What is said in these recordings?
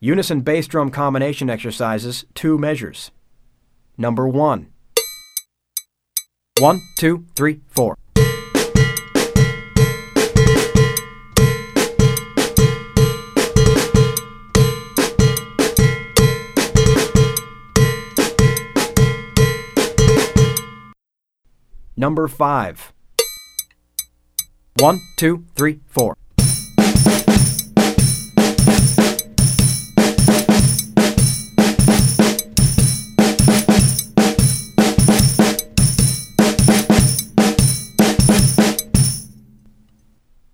Unison bass drum combination exercises, two measures. Number one. One, two, three, four. Number five. One, two, three, four.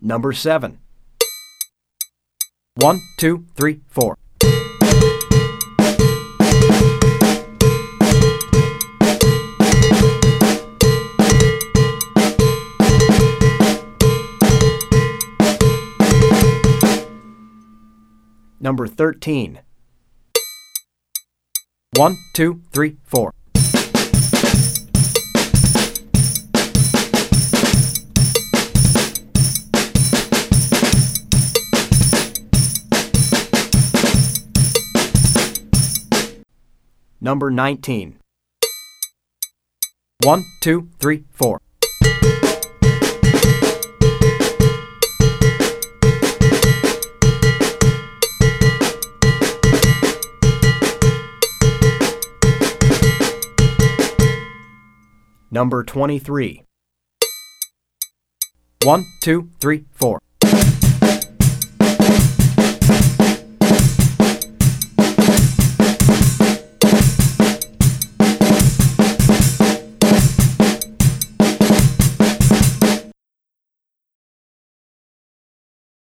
Number seven. One, two, three, four. Number 13. One, two, three, four. Number 19. One, two, three, four. Number 23. One, two, three, four.